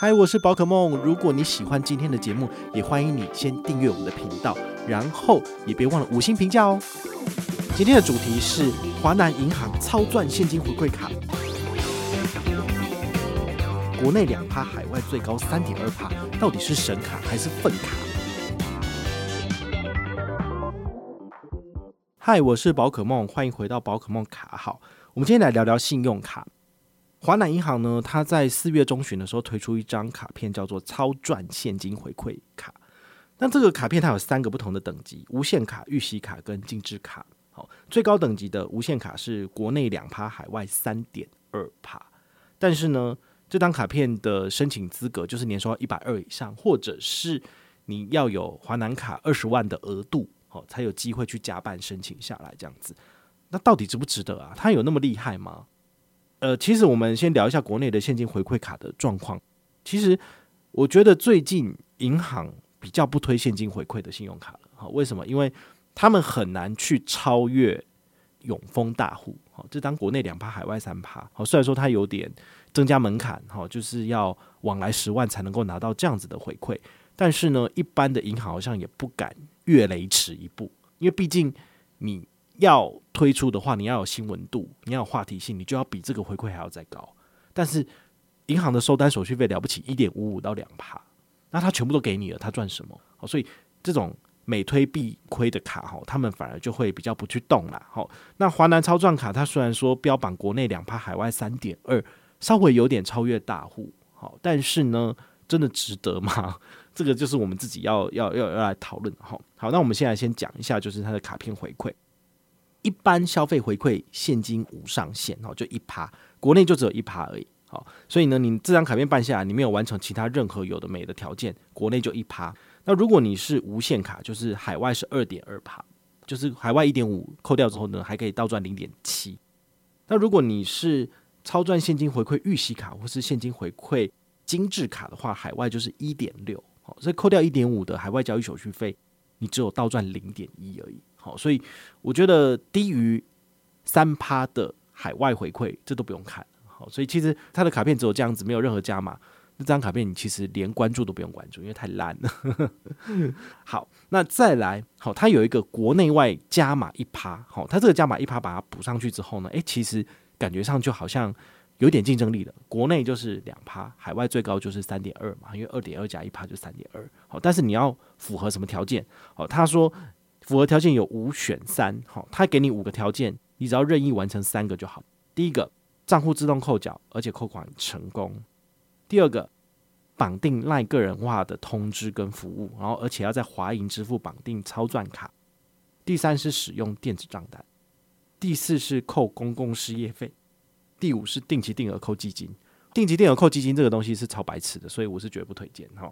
嗨，我是宝可梦。如果你喜欢今天的节目，也欢迎你先订阅我们的频道，然后也别忘了五星评价哦。今天的主题是华南银行超赚现金回馈卡，国内两趴，海外最高三点二趴，到底是神卡还是粪卡？嗨，我是宝可梦，欢迎回到宝可梦卡好。我们今天来聊聊信用卡。华南银行呢，它在四月中旬的时候推出一张卡片，叫做“超赚现金回馈卡”。那这个卡片它有三个不同的等级：无限卡、预习卡跟精致卡。好，最高等级的无限卡是国内两趴，海外三点二趴。但是呢，这张卡片的申请资格就是年收一百二以上，或者是你要有华南卡二十万的额度，好，才有机会去加办申请下来这样子。那到底值不值得啊？它有那么厉害吗？呃，其实我们先聊一下国内的现金回馈卡的状况。其实我觉得最近银行比较不推现金回馈的信用卡了。好，为什么？因为他们很难去超越永丰大户。好，这当国内两趴，海外三趴。好，虽然说它有点增加门槛，好，就是要往来十万才能够拿到这样子的回馈。但是呢，一般的银行好像也不敢越雷池一步，因为毕竟你。要推出的话，你要有新闻度，你要有话题性，你就要比这个回馈还要再高。但是银行的收单手续费了不起一点五五到两趴，那他全部都给你了，他赚什么？好，所以这种每推必亏的卡，哈，他们反而就会比较不去动了。好，那华南超赚卡，它虽然说标榜国内两趴，海外三点二，稍微有点超越大户，好，但是呢，真的值得吗？这个就是我们自己要要要要来讨论。好，好，那我们现在先讲一下，就是它的卡片回馈。一般消费回馈现金无上限哦，就一趴，国内就只有一趴而已。好，所以呢，你这张卡片办下来，你没有完成其他任何有的没的条件，国内就一趴。那如果你是无限卡，就是海外是二点二趴，就是海外一点五扣掉之后呢，还可以倒赚零点七。那如果你是超赚现金回馈预息卡或是现金回馈精致卡的话，海外就是一点六。所以扣掉一点五的海外交易手续费，你只有倒赚零点一而已。所以我觉得低于三趴的海外回馈，这都不用看。好，所以其实它的卡片只有这样子，没有任何加码。那这张卡片你其实连关注都不用关注，因为太烂了。好，那再来，好，它有一个国内外加码一趴。好，它这个加码一趴把它补上去之后呢，诶，其实感觉上就好像有点竞争力了。国内就是两趴，海外最高就是三点二嘛，因为二点二加一趴就三点二。好，但是你要符合什么条件？好，他说。符合条件有五选三，好，他给你五个条件，你只要任意完成三个就好。第一个，账户自动扣缴，而且扣款成功；第二个，绑定赖个人化的通知跟服务，然后而且要在华银支付绑定超赚卡；第三是使用电子账单；第四是扣公共事业费；第五是定期定额扣基金。定期定额扣基金这个东西是超白痴的，所以我是绝不推荐哈。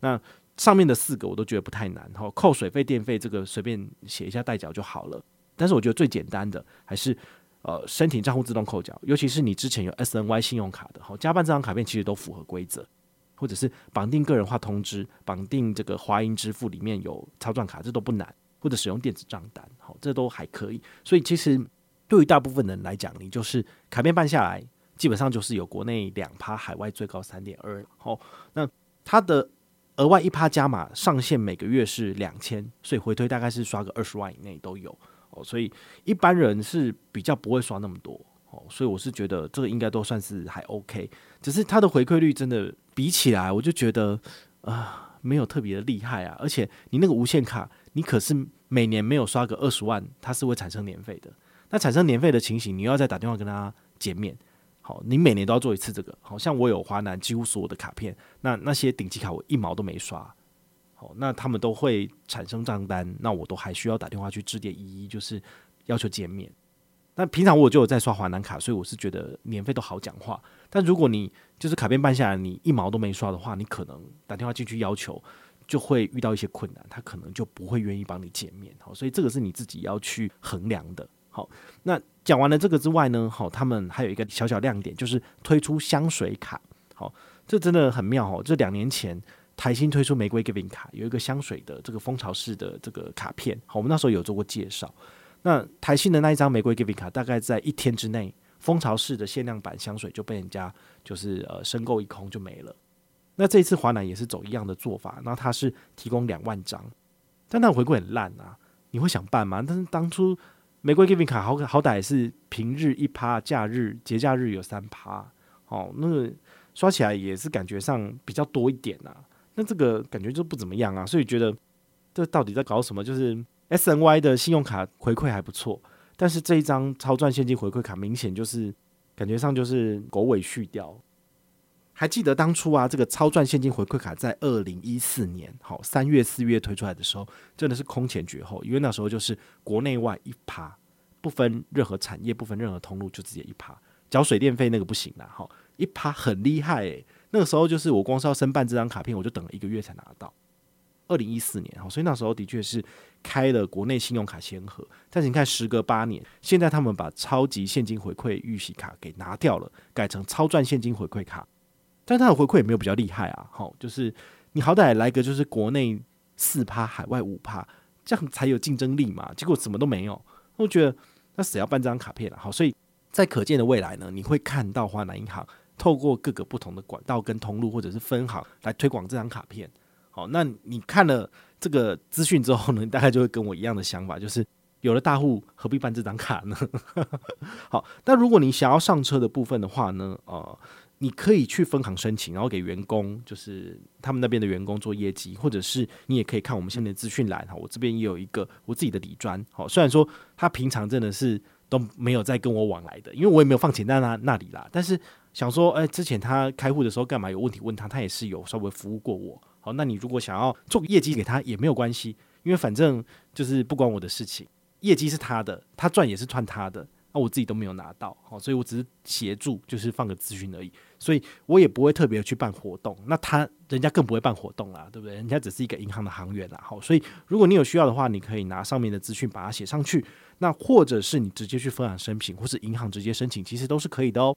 那上面的四个我都觉得不太难，哈，扣水费、电费这个随便写一下代缴就好了。但是我觉得最简单的还是呃申请账户自动扣缴，尤其是你之前有 SNY 信用卡的，好，加办这张卡片其实都符合规则，或者是绑定个人化通知，绑定这个华银支付里面有超转卡，这都不难，或者使用电子账单，好，这都还可以。所以其实对于大部分人来讲，你就是卡片办下来，基本上就是有国内两趴，海外最高三点二，好，那它的。额外一趴加码上限每个月是两千，所以回推大概是刷个二十万以内都有。哦，所以一般人是比较不会刷那么多哦，所以我是觉得这个应该都算是还 OK，只是它的回馈率真的比起来，我就觉得啊、呃、没有特别的厉害啊，而且你那个无限卡，你可是每年没有刷个二十万，它是会产生年费的，那产生年费的情形，你要再打电话跟他见面。好，你每年都要做一次这个。好像我有华南几乎所有的卡片，那那些顶级卡我一毛都没刷。好，那他们都会产生账单，那我都还需要打电话去致电一一，就是要求见面。那平常我就有在刷华南卡，所以我是觉得年费都好讲话。但如果你就是卡片办下来，你一毛都没刷的话，你可能打电话进去要求，就会遇到一些困难，他可能就不会愿意帮你见面。好，所以这个是你自己要去衡量的。好，那讲完了这个之外呢，好，他们还有一个小小亮点，就是推出香水卡。好，这真的很妙哦。这两年前台新推出玫瑰 Giving 卡，有一个香水的这个蜂巢式的这个卡片。好，我们那时候有做过介绍。那台新的那一张玫瑰 Giving 卡，大概在一天之内，蜂巢式的限量版香水就被人家就是呃申购一空就没了。那这一次华南也是走一样的做法，然后它是提供两万张，但它回馈很烂啊！你会想办吗？但是当初玫瑰 Giving 卡好好歹是平日一趴，假日节假日有三趴，哦，那刷起来也是感觉上比较多一点啊。那这个感觉就不怎么样啊，所以觉得这到底在搞什么？就是 SNY 的信用卡回馈还不错，但是这一张超赚现金回馈卡明显就是感觉上就是狗尾续貂。还记得当初啊，这个超赚现金回馈卡在二零一四年好三月四月推出来的时候，真的是空前绝后，因为那时候就是国内外一趴，不分任何产业，不分任何通路，就直接一趴，缴水电费那个不行啦，好一趴很厉害诶、那个时候就是我光是要申办这张卡片，我就等了一个月才拿到。二零一四年好，所以那时候的确是开了国内信用卡先河，但是你看时隔八年，现在他们把超级现金回馈预习卡给拿掉了，改成超赚现金回馈卡。但它的回馈也没有比较厉害啊，好，就是你好歹来个就是国内四趴，海外五趴，这样才有竞争力嘛。结果什么都没有，我觉得那谁要办这张卡片啊？好，所以在可见的未来呢，你会看到华南银行透过各个不同的管道跟通路或者是分行来推广这张卡片。好，那你看了这个资讯之后呢，大概就会跟我一样的想法，就是有了大户何必办这张卡呢？好，但如果你想要上车的部分的话呢，呃。你可以去分行申请，然后给员工，就是他们那边的员工做业绩，或者是你也可以看我们现在的资讯栏哈，我这边也有一个我自己的底专，好，虽然说他平常真的是都没有在跟我往来的，因为我也没有放钱在那那里啦。但是想说，哎，之前他开户的时候干嘛有问题问他，他也是有稍微服务过我。好，那你如果想要做业绩给他也没有关系，因为反正就是不关我的事情，业绩是他的，他赚也是赚他的。那我自己都没有拿到，好，所以我只是协助，就是放个资讯而已，所以我也不会特别去办活动。那他人家更不会办活动啦，对不对？人家只是一个银行的行员啦，好，所以如果你有需要的话，你可以拿上面的资讯把它写上去，那或者是你直接去分享申请，或是银行直接申请，其实都是可以的哦。